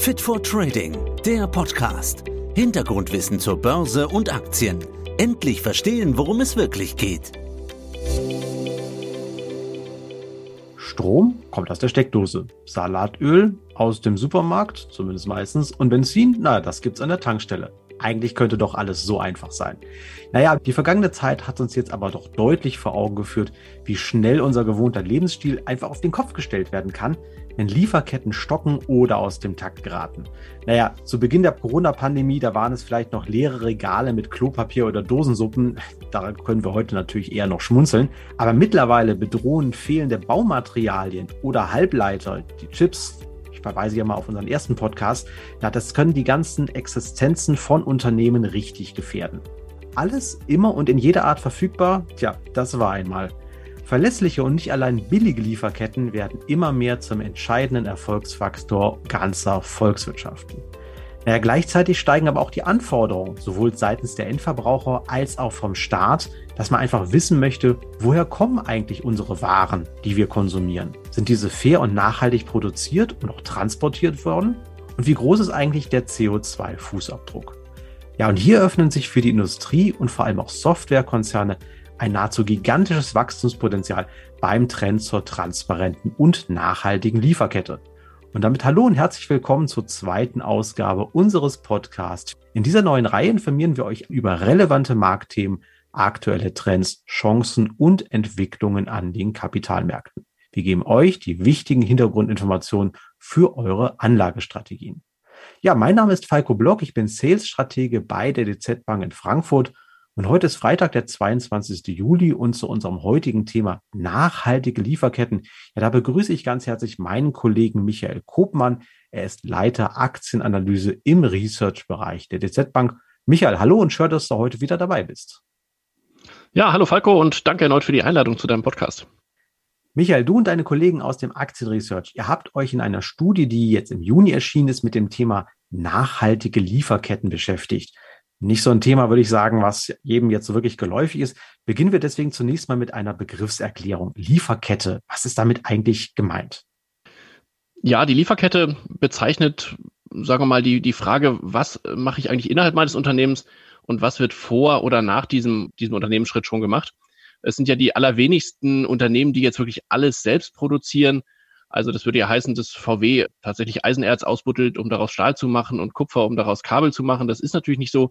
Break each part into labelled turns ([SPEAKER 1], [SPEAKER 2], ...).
[SPEAKER 1] Fit for Trading, der Podcast. Hintergrundwissen zur Börse und Aktien. Endlich verstehen, worum es wirklich geht.
[SPEAKER 2] Strom kommt aus der Steckdose, Salatöl aus dem Supermarkt, zumindest meistens, und Benzin, naja, das gibt's an der Tankstelle. Eigentlich könnte doch alles so einfach sein. Naja, die vergangene Zeit hat uns jetzt aber doch deutlich vor Augen geführt, wie schnell unser gewohnter Lebensstil einfach auf den Kopf gestellt werden kann, wenn Lieferketten stocken oder aus dem Takt geraten. Naja, zu Beginn der Corona-Pandemie, da waren es vielleicht noch leere Regale mit Klopapier oder Dosensuppen. Daran können wir heute natürlich eher noch schmunzeln. Aber mittlerweile bedrohen fehlende Baumaterialien oder Halbleiter, die Chips, ich verweise ja mal auf unseren ersten Podcast, ja, das können die ganzen Existenzen von Unternehmen richtig gefährden. Alles immer und in jeder Art verfügbar? Tja, das war einmal. Verlässliche und nicht allein billige Lieferketten werden immer mehr zum entscheidenden Erfolgsfaktor ganzer Volkswirtschaften. Naja, gleichzeitig steigen aber auch die Anforderungen, sowohl seitens der Endverbraucher als auch vom Staat, dass man einfach wissen möchte, woher kommen eigentlich unsere Waren, die wir konsumieren? Sind diese fair und nachhaltig produziert und auch transportiert worden? Und wie groß ist eigentlich der CO2-Fußabdruck? Ja, und hier öffnen sich für die Industrie und vor allem auch Softwarekonzerne ein nahezu gigantisches Wachstumspotenzial beim Trend zur transparenten und nachhaltigen Lieferkette. Und damit hallo und herzlich willkommen zur zweiten Ausgabe unseres Podcasts. In dieser neuen Reihe informieren wir euch über relevante Marktthemen, aktuelle Trends, Chancen und Entwicklungen an den Kapitalmärkten. Wir geben euch die wichtigen Hintergrundinformationen für eure Anlagestrategien. Ja, mein Name ist Falco Block, ich bin Sales-Stratege bei der DZ Bank in Frankfurt und heute ist Freitag, der 22. Juli und zu unserem heutigen Thema nachhaltige Lieferketten. Ja, da begrüße ich ganz herzlich meinen Kollegen Michael Kopmann. Er ist Leiter Aktienanalyse im Research-Bereich der DZ Bank. Michael, hallo und schön, dass du heute wieder dabei bist.
[SPEAKER 3] Ja, hallo Falco und danke erneut für die Einladung zu deinem Podcast.
[SPEAKER 2] Michael, du und deine Kollegen aus dem Aktienresearch, ihr habt euch in einer Studie, die jetzt im Juni erschienen ist, mit dem Thema nachhaltige Lieferketten beschäftigt nicht so ein Thema, würde ich sagen, was jedem jetzt so wirklich geläufig ist. Beginnen wir deswegen zunächst mal mit einer Begriffserklärung. Lieferkette. Was ist damit eigentlich gemeint?
[SPEAKER 3] Ja, die Lieferkette bezeichnet, sagen wir mal, die, die Frage, was mache ich eigentlich innerhalb meines Unternehmens und was wird vor oder nach diesem, diesem Unternehmensschritt schon gemacht? Es sind ja die allerwenigsten Unternehmen, die jetzt wirklich alles selbst produzieren. Also das würde ja heißen, dass VW tatsächlich Eisenerz ausbuttelt, um daraus Stahl zu machen und Kupfer, um daraus Kabel zu machen. Das ist natürlich nicht so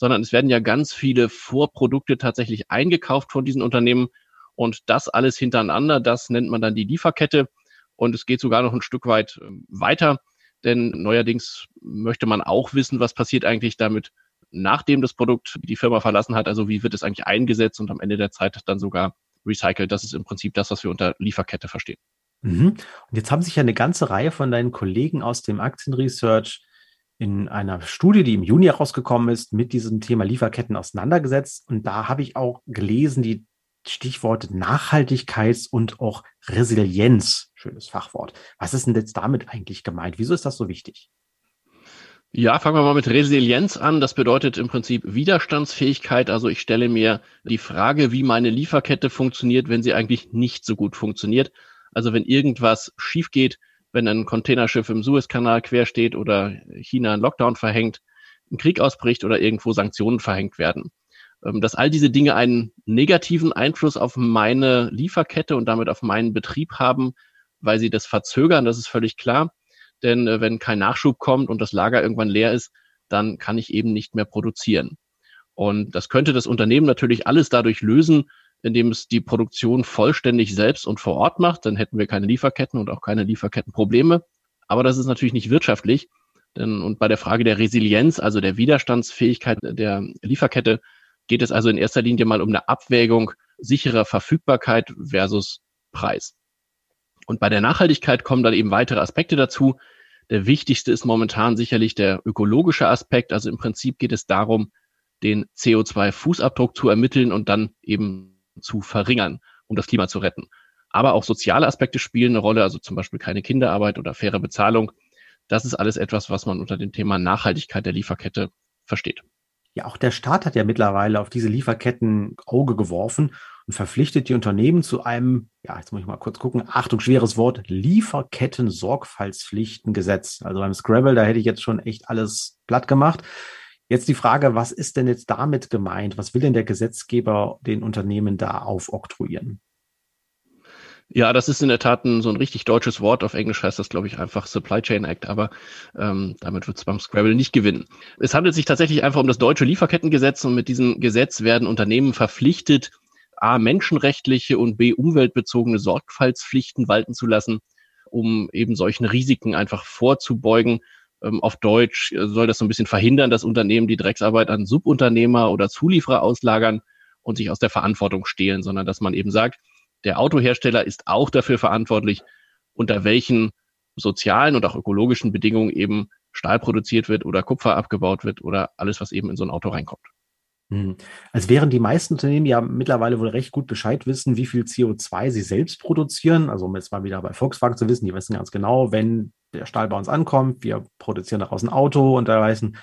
[SPEAKER 3] sondern es werden ja ganz viele Vorprodukte tatsächlich eingekauft von diesen Unternehmen und das alles hintereinander, das nennt man dann die Lieferkette und es geht sogar noch ein Stück weit ähm, weiter, denn neuerdings möchte man auch wissen, was passiert eigentlich damit, nachdem das Produkt die Firma verlassen hat, also wie wird es eigentlich eingesetzt und am Ende der Zeit dann sogar recycelt. Das ist im Prinzip das, was wir unter Lieferkette verstehen.
[SPEAKER 2] Mhm. Und jetzt haben sich ja eine ganze Reihe von deinen Kollegen aus dem Aktienresearch in einer Studie, die im Juni herausgekommen ist, mit diesem Thema Lieferketten auseinandergesetzt. Und da habe ich auch gelesen, die Stichworte Nachhaltigkeits- und auch Resilienz. Schönes Fachwort. Was ist denn jetzt damit eigentlich gemeint? Wieso ist das so wichtig?
[SPEAKER 3] Ja, fangen wir mal mit Resilienz an. Das bedeutet im Prinzip Widerstandsfähigkeit. Also ich stelle mir die Frage, wie meine Lieferkette funktioniert, wenn sie eigentlich nicht so gut funktioniert. Also wenn irgendwas schief geht, wenn ein Containerschiff im Suezkanal quer steht oder China einen Lockdown verhängt, ein Krieg ausbricht oder irgendwo Sanktionen verhängt werden. Ähm, dass all diese Dinge einen negativen Einfluss auf meine Lieferkette und damit auf meinen Betrieb haben, weil sie das verzögern, das ist völlig klar. Denn äh, wenn kein Nachschub kommt und das Lager irgendwann leer ist, dann kann ich eben nicht mehr produzieren. Und das könnte das Unternehmen natürlich alles dadurch lösen, indem es die Produktion vollständig selbst und vor Ort macht, dann hätten wir keine Lieferketten und auch keine Lieferkettenprobleme. Aber das ist natürlich nicht wirtschaftlich. Denn, und bei der Frage der Resilienz, also der Widerstandsfähigkeit der Lieferkette, geht es also in erster Linie mal um eine Abwägung sicherer Verfügbarkeit versus Preis. Und bei der Nachhaltigkeit kommen dann eben weitere Aspekte dazu. Der wichtigste ist momentan sicherlich der ökologische Aspekt. Also im Prinzip geht es darum, den CO2-Fußabdruck zu ermitteln und dann eben zu verringern, um das Klima zu retten. Aber auch soziale Aspekte spielen eine Rolle, also zum Beispiel keine Kinderarbeit oder faire Bezahlung. Das ist alles etwas, was man unter dem Thema Nachhaltigkeit der Lieferkette versteht.
[SPEAKER 2] Ja, auch der Staat hat ja mittlerweile auf diese Lieferketten Auge geworfen. Und verpflichtet die Unternehmen zu einem, ja, jetzt muss ich mal kurz gucken, Achtung, schweres Wort, Lieferketten-Sorgfaltspflichtengesetz. Also beim Scrabble, da hätte ich jetzt schon echt alles platt gemacht. Jetzt die Frage, was ist denn jetzt damit gemeint? Was will denn der Gesetzgeber den Unternehmen da aufoktroyieren?
[SPEAKER 3] Ja, das ist in der Tat ein, so ein richtig deutsches Wort. Auf Englisch heißt das, glaube ich, einfach Supply Chain Act, aber ähm, damit wird es beim Scrabble nicht gewinnen. Es handelt sich tatsächlich einfach um das deutsche Lieferkettengesetz und mit diesem Gesetz werden Unternehmen verpflichtet, A, menschenrechtliche und B, umweltbezogene Sorgfaltspflichten walten zu lassen, um eben solchen Risiken einfach vorzubeugen. Ähm, auf Deutsch soll das so ein bisschen verhindern, dass Unternehmen die Drecksarbeit an Subunternehmer oder Zulieferer auslagern und sich aus der Verantwortung stehlen, sondern dass man eben sagt, der Autohersteller ist auch dafür verantwortlich, unter welchen sozialen und auch ökologischen Bedingungen eben Stahl produziert wird oder Kupfer abgebaut wird oder alles, was eben in so ein Auto reinkommt.
[SPEAKER 2] Hm. Als wären die meisten Unternehmen ja mittlerweile wohl recht gut Bescheid wissen, wie viel CO2 sie selbst produzieren. Also um jetzt mal wieder bei Volkswagen zu wissen, die wissen ganz genau, wenn der Stahl bei uns ankommt, wir produzieren daraus ein Auto und da weißen,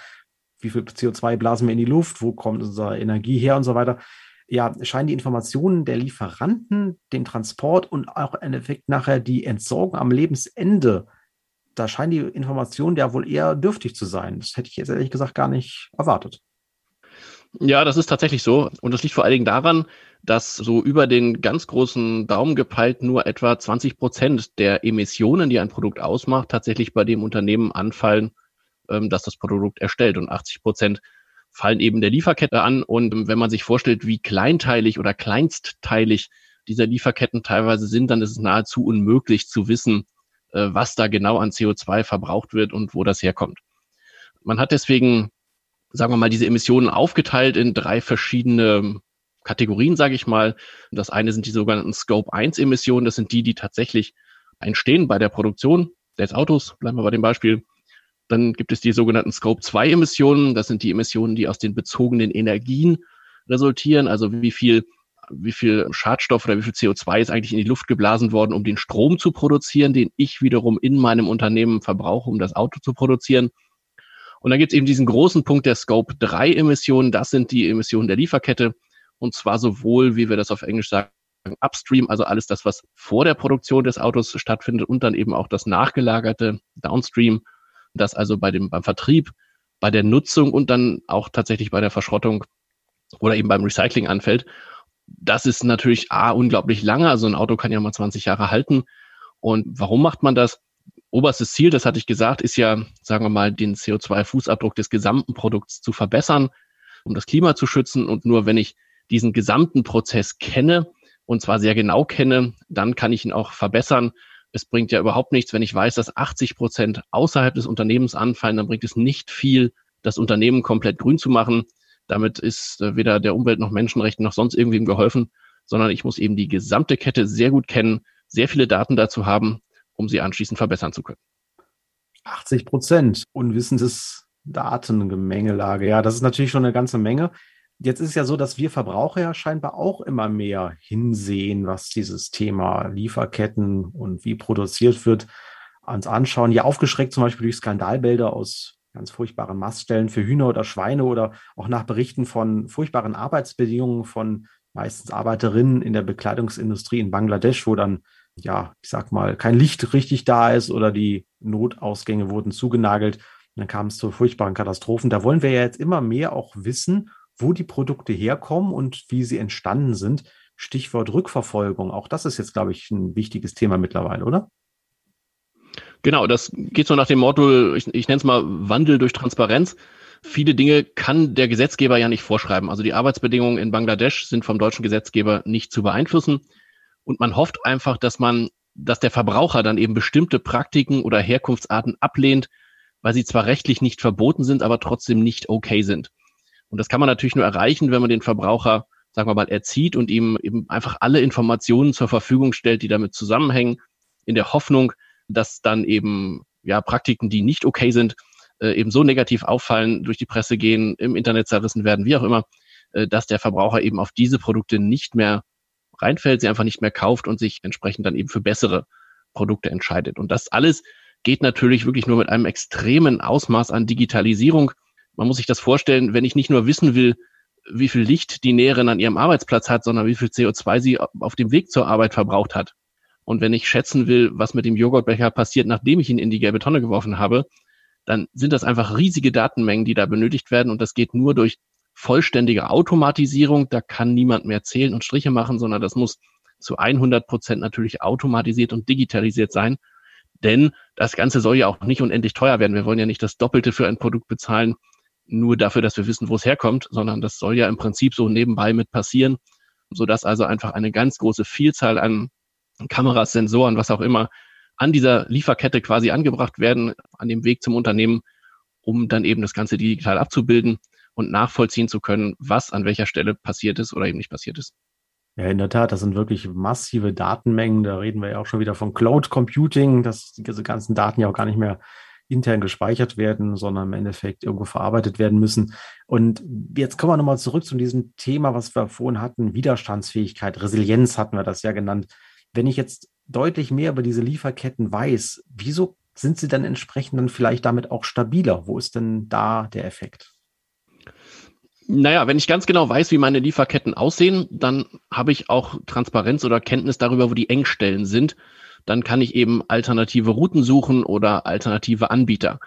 [SPEAKER 2] wie viel CO2 blasen wir in die Luft, wo kommt unsere Energie her und so weiter ja, scheinen die Informationen der Lieferanten, den Transport und auch im Endeffekt nachher die Entsorgung am Lebensende, da scheinen die Informationen ja wohl eher dürftig zu sein. Das hätte ich jetzt ehrlich gesagt gar nicht erwartet.
[SPEAKER 3] Ja, das ist tatsächlich so. Und das liegt vor allen Dingen daran, dass so über den ganz großen Daumen gepeilt nur etwa 20 Prozent der Emissionen, die ein Produkt ausmacht, tatsächlich bei dem Unternehmen anfallen, ähm, das das Produkt erstellt. Und 80 Prozent fallen eben der Lieferkette an. Und wenn man sich vorstellt, wie kleinteilig oder kleinstteilig diese Lieferketten teilweise sind, dann ist es nahezu unmöglich zu wissen, äh, was da genau an CO2 verbraucht wird und wo das herkommt. Man hat deswegen, sagen wir mal, diese Emissionen aufgeteilt in drei verschiedene Kategorien, sage ich mal. Das eine sind die sogenannten Scope 1 Emissionen. Das sind die, die tatsächlich entstehen bei der Produktion des Autos. Bleiben wir bei dem Beispiel. Dann gibt es die sogenannten Scope-2-Emissionen. Das sind die Emissionen, die aus den bezogenen Energien resultieren. Also wie viel, wie viel Schadstoff oder wie viel CO2 ist eigentlich in die Luft geblasen worden, um den Strom zu produzieren, den ich wiederum in meinem Unternehmen verbrauche, um das Auto zu produzieren. Und dann gibt es eben diesen großen Punkt der Scope-3-Emissionen. Das sind die Emissionen der Lieferkette. Und zwar sowohl, wie wir das auf Englisch sagen, Upstream, also alles das, was vor der Produktion des Autos stattfindet und dann eben auch das nachgelagerte Downstream das also bei dem, beim Vertrieb, bei der Nutzung und dann auch tatsächlich bei der Verschrottung oder eben beim Recycling anfällt. Das ist natürlich A, unglaublich lange. Also ein Auto kann ja mal 20 Jahre halten. Und warum macht man das? Oberstes Ziel, das hatte ich gesagt, ist ja, sagen wir mal, den CO2-Fußabdruck des gesamten Produkts zu verbessern, um das Klima zu schützen. Und nur wenn ich diesen gesamten Prozess kenne, und zwar sehr genau kenne, dann kann ich ihn auch verbessern es bringt ja überhaupt nichts, wenn ich weiß, dass 80 Prozent außerhalb des Unternehmens anfallen, dann bringt es nicht viel, das Unternehmen komplett grün zu machen. Damit ist äh, weder der Umwelt noch Menschenrechten noch sonst irgendwem geholfen, sondern ich muss eben die gesamte Kette sehr gut kennen, sehr viele Daten dazu haben, um sie anschließend verbessern zu können.
[SPEAKER 2] 80 Prozent unwissendes Datengemengelage. Ja, das ist natürlich schon eine ganze Menge. Jetzt ist es ja so, dass wir Verbraucher ja scheinbar auch immer mehr hinsehen, was dieses Thema Lieferketten und wie produziert wird, uns anschauen. Ja, aufgeschreckt zum Beispiel durch Skandalbilder aus ganz furchtbaren Maststellen für Hühner oder Schweine oder auch nach Berichten von furchtbaren Arbeitsbedingungen von meistens Arbeiterinnen in der Bekleidungsindustrie in Bangladesch, wo dann, ja, ich sag mal, kein Licht richtig da ist oder die Notausgänge wurden zugenagelt. Und dann kam es zu furchtbaren Katastrophen. Da wollen wir ja jetzt immer mehr auch wissen wo die Produkte herkommen und wie sie entstanden sind. Stichwort Rückverfolgung. Auch das ist jetzt, glaube ich, ein wichtiges Thema mittlerweile, oder?
[SPEAKER 3] Genau, das geht so nach dem Motto, ich, ich nenne es mal Wandel durch Transparenz. Viele Dinge kann der Gesetzgeber ja nicht vorschreiben. Also die Arbeitsbedingungen in Bangladesch sind vom deutschen Gesetzgeber nicht zu beeinflussen. Und man hofft einfach, dass man, dass der Verbraucher dann eben bestimmte Praktiken oder Herkunftsarten ablehnt, weil sie zwar rechtlich nicht verboten sind, aber trotzdem nicht okay sind. Und das kann man natürlich nur erreichen, wenn man den Verbraucher, sagen wir mal, erzieht und ihm eben einfach alle Informationen zur Verfügung stellt, die damit zusammenhängen, in der Hoffnung, dass dann eben ja Praktiken, die nicht okay sind, äh, eben so negativ auffallen, durch die Presse gehen, im Internet zerrissen werden, wie auch immer, äh, dass der Verbraucher eben auf diese Produkte nicht mehr reinfällt, sie einfach nicht mehr kauft und sich entsprechend dann eben für bessere Produkte entscheidet. Und das alles geht natürlich wirklich nur mit einem extremen Ausmaß an Digitalisierung man muss sich das vorstellen, wenn ich nicht nur wissen will, wie viel Licht die Näherin an ihrem Arbeitsplatz hat, sondern wie viel CO2 sie auf dem Weg zur Arbeit verbraucht hat. Und wenn ich schätzen will, was mit dem Joghurtbecher passiert, nachdem ich ihn in die gelbe Tonne geworfen habe, dann sind das einfach riesige Datenmengen, die da benötigt werden. Und das geht nur durch vollständige Automatisierung. Da kann niemand mehr zählen und Striche machen, sondern das muss zu 100 Prozent natürlich automatisiert und digitalisiert sein. Denn das Ganze soll ja auch nicht unendlich teuer werden. Wir wollen ja nicht das Doppelte für ein Produkt bezahlen, nur dafür, dass wir wissen, wo es herkommt, sondern das soll ja im Prinzip so nebenbei mit passieren, sodass also einfach eine ganz große Vielzahl an Kameras, Sensoren, was auch immer, an dieser Lieferkette quasi angebracht werden, an dem Weg zum Unternehmen, um dann eben das Ganze digital abzubilden und nachvollziehen zu können, was an welcher Stelle passiert ist oder eben nicht passiert ist.
[SPEAKER 2] Ja, in der Tat, das sind wirklich massive Datenmengen. Da reden wir ja auch schon wieder von Cloud Computing, dass diese ganzen Daten ja auch gar nicht mehr intern gespeichert werden, sondern im Endeffekt irgendwo verarbeitet werden müssen. Und jetzt kommen wir nochmal zurück zu diesem Thema, was wir vorhin hatten, Widerstandsfähigkeit, Resilienz hatten wir das ja genannt. Wenn ich jetzt deutlich mehr über diese Lieferketten weiß, wieso sind sie dann entsprechend dann vielleicht damit auch stabiler? Wo ist denn da der Effekt?
[SPEAKER 3] Naja, wenn ich ganz genau weiß, wie meine Lieferketten aussehen, dann habe ich auch Transparenz oder Kenntnis darüber, wo die Engstellen sind. Dann kann ich eben alternative Routen suchen oder alternative Anbieter.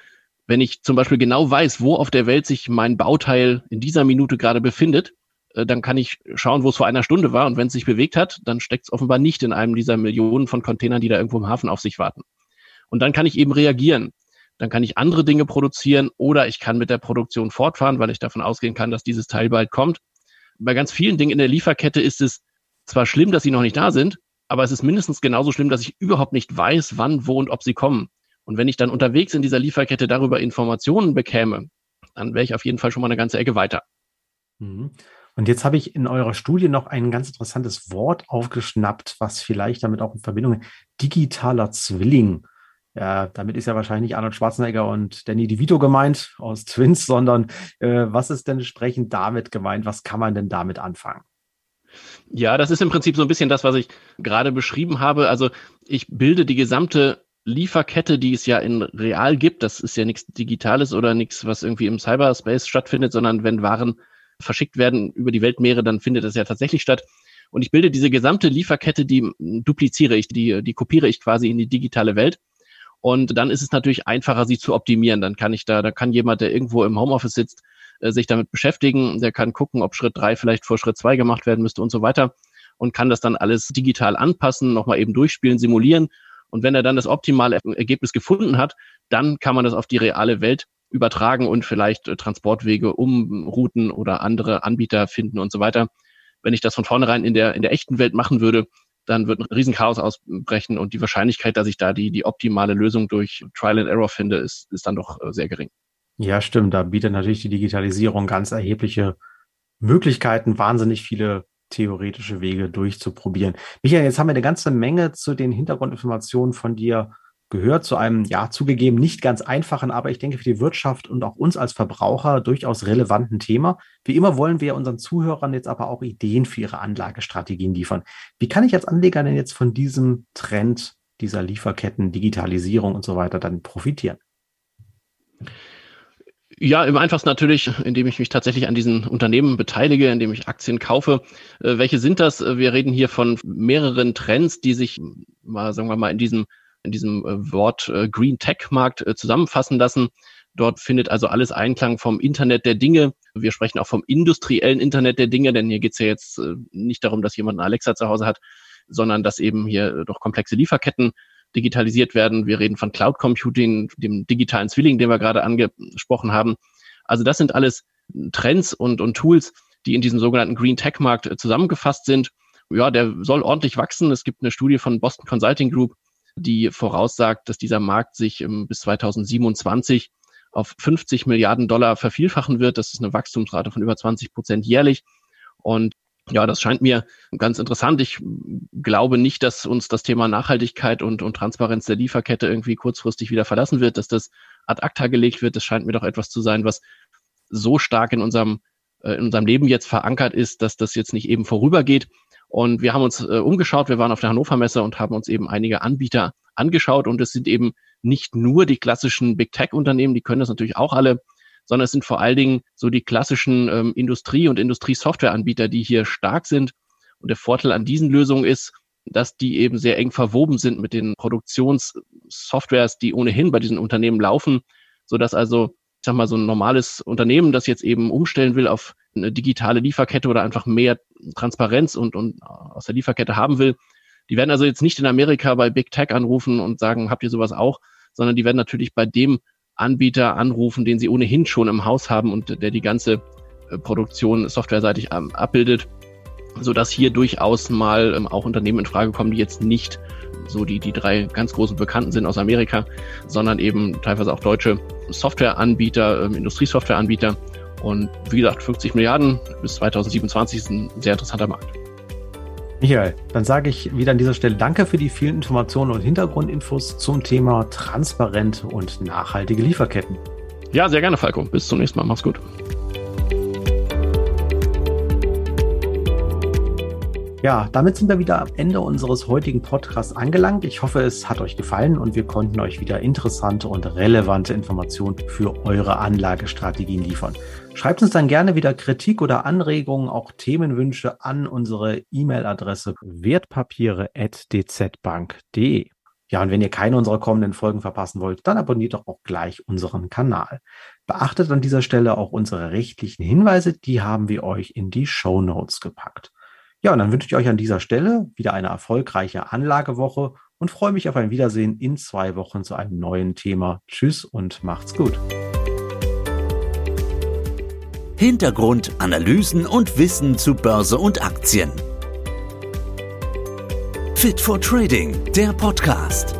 [SPEAKER 3] Wenn ich zum Beispiel genau weiß, wo auf der Welt sich mein Bauteil in dieser Minute gerade befindet, äh, dann kann ich schauen, wo es vor einer Stunde war. Und wenn es sich bewegt hat, dann steckt es offenbar nicht in einem dieser Millionen von Containern, die da irgendwo im Hafen auf sich warten. Und dann kann ich eben reagieren dann kann ich andere Dinge produzieren oder ich kann mit der Produktion fortfahren, weil ich davon ausgehen kann, dass dieses Teil bald kommt. Bei ganz vielen Dingen in der Lieferkette ist es zwar schlimm, dass sie noch nicht da sind, aber es ist mindestens genauso schlimm, dass ich überhaupt nicht weiß, wann, wo und ob sie kommen. Und wenn ich dann unterwegs in dieser Lieferkette darüber Informationen bekäme, dann wäre ich auf jeden Fall schon mal eine ganze Ecke weiter.
[SPEAKER 2] Mhm. Und jetzt habe ich in eurer Studie noch ein ganz interessantes Wort aufgeschnappt, was vielleicht damit auch in Verbindung digitaler Zwilling ja, damit ist ja wahrscheinlich nicht Arnold Schwarzenegger und Danny DeVito gemeint aus Twins, sondern äh, was ist denn entsprechend damit gemeint? Was kann man denn damit anfangen?
[SPEAKER 3] Ja, das ist im Prinzip so ein bisschen das, was ich gerade beschrieben habe. Also ich bilde die gesamte Lieferkette, die es ja in real gibt. Das ist ja nichts Digitales oder nichts, was irgendwie im Cyberspace stattfindet, sondern wenn Waren verschickt werden über die Weltmeere, dann findet das ja tatsächlich statt. Und ich bilde diese gesamte Lieferkette, die dupliziere ich, die, die kopiere ich quasi in die digitale Welt. Und dann ist es natürlich einfacher, sie zu optimieren. Dann kann ich da, da kann jemand, der irgendwo im Homeoffice sitzt, äh, sich damit beschäftigen. Der kann gucken, ob Schritt drei vielleicht vor Schritt zwei gemacht werden müsste und so weiter und kann das dann alles digital anpassen, nochmal eben durchspielen, simulieren. Und wenn er dann das optimale Ergebnis gefunden hat, dann kann man das auf die reale Welt übertragen und vielleicht äh, Transportwege umrouten oder andere Anbieter finden und so weiter. Wenn ich das von vornherein in der, in der echten Welt machen würde, dann wird ein Riesenchaos ausbrechen und die Wahrscheinlichkeit, dass ich da die, die optimale Lösung durch Trial and Error finde, ist, ist dann doch äh, sehr gering.
[SPEAKER 2] Ja, stimmt. Da bietet natürlich die Digitalisierung ganz erhebliche Möglichkeiten, wahnsinnig viele theoretische Wege durchzuprobieren. Michael, jetzt haben wir eine ganze Menge zu den Hintergrundinformationen von dir gehört zu einem, ja, zugegeben nicht ganz einfachen, aber ich denke für die Wirtschaft und auch uns als Verbraucher durchaus relevanten Thema. Wie immer wollen wir unseren Zuhörern jetzt aber auch Ideen für ihre Anlagestrategien liefern. Wie kann ich als Anleger denn jetzt von diesem Trend dieser Lieferketten, Digitalisierung und so weiter dann profitieren?
[SPEAKER 3] Ja, im einfachsten natürlich, indem ich mich tatsächlich an diesen Unternehmen beteilige, indem ich Aktien kaufe. Äh, welche sind das? Wir reden hier von mehreren Trends, die sich mal, sagen wir mal, in diesem in diesem äh, Wort äh, Green Tech Markt äh, zusammenfassen lassen. Dort findet also alles Einklang vom Internet der Dinge. Wir sprechen auch vom industriellen Internet der Dinge, denn hier geht es ja jetzt nicht darum, dass jemand eine Alexa zu Hause hat, sondern dass eben hier doch komplexe Lieferketten digitalisiert werden. Wir reden von Cloud Computing, dem digitalen Zwilling, den wir gerade angesprochen haben. Also das sind alles Trends und, und Tools, die in diesem sogenannten Green Tech Markt zusammengefasst sind. Ja, der soll ordentlich wachsen. Es gibt eine Studie von Boston Consulting Group, die voraussagt, dass dieser Markt sich bis 2027 auf 50 Milliarden Dollar vervielfachen wird. Das ist eine Wachstumsrate von über 20 Prozent jährlich. Und ja, das scheint mir ganz interessant. Ich glaube nicht, dass uns das Thema Nachhaltigkeit und, und Transparenz der Lieferkette irgendwie kurzfristig wieder verlassen wird, dass das ad acta gelegt wird. Das scheint mir doch etwas zu sein, was so stark in unserem, äh, in unserem Leben jetzt verankert ist, dass das jetzt nicht eben vorübergeht. Und wir haben uns äh, umgeschaut, wir waren auf der Hannover Messe und haben uns eben einige Anbieter angeschaut und es sind eben nicht nur die klassischen Big Tech Unternehmen, die können das natürlich auch alle, sondern es sind vor allen Dingen so die klassischen ähm, Industrie- und Industriesoftwareanbieter, die hier stark sind. Und der Vorteil an diesen Lösungen ist, dass die eben sehr eng verwoben sind mit den Produktionssoftwares, die ohnehin bei diesen Unternehmen laufen, so dass also ich sag mal, so ein normales Unternehmen, das jetzt eben umstellen will auf eine digitale Lieferkette oder einfach mehr Transparenz und, und aus der Lieferkette haben will, die werden also jetzt nicht in Amerika bei Big Tech anrufen und sagen, habt ihr sowas auch, sondern die werden natürlich bei dem Anbieter anrufen, den sie ohnehin schon im Haus haben und der die ganze äh, Produktion softwareseitig ähm, abbildet, so dass hier durchaus mal ähm, auch Unternehmen in Frage kommen, die jetzt nicht so die, die drei ganz großen Bekannten sind aus Amerika, sondern eben teilweise auch deutsche Softwareanbieter, ähm, Industriesoftwareanbieter. Und wie gesagt, 50 Milliarden bis 2027 ist ein sehr interessanter Markt.
[SPEAKER 2] Michael, dann sage ich wieder an dieser Stelle Danke für die vielen Informationen und Hintergrundinfos zum Thema transparente und nachhaltige Lieferketten.
[SPEAKER 3] Ja, sehr gerne, Falco. Bis zum nächsten Mal. Mach's gut.
[SPEAKER 2] Ja, damit sind wir wieder am Ende unseres heutigen Podcasts angelangt. Ich hoffe, es hat euch gefallen und wir konnten euch wieder interessante und relevante Informationen für eure Anlagestrategien liefern. Schreibt uns dann gerne wieder Kritik oder Anregungen, auch Themenwünsche an unsere E-Mail-Adresse wertpapiere.dzbank.de. Ja, und wenn ihr keine unserer kommenden Folgen verpassen wollt, dann abonniert doch auch gleich unseren Kanal. Beachtet an dieser Stelle auch unsere rechtlichen Hinweise, die haben wir euch in die Show Notes gepackt. Ja, und dann wünsche ich euch an dieser Stelle wieder eine erfolgreiche Anlagewoche und freue mich auf ein Wiedersehen in zwei Wochen zu einem neuen Thema. Tschüss und macht's gut.
[SPEAKER 1] Hintergrund, Analysen und Wissen zu Börse und Aktien. Fit for Trading, der Podcast.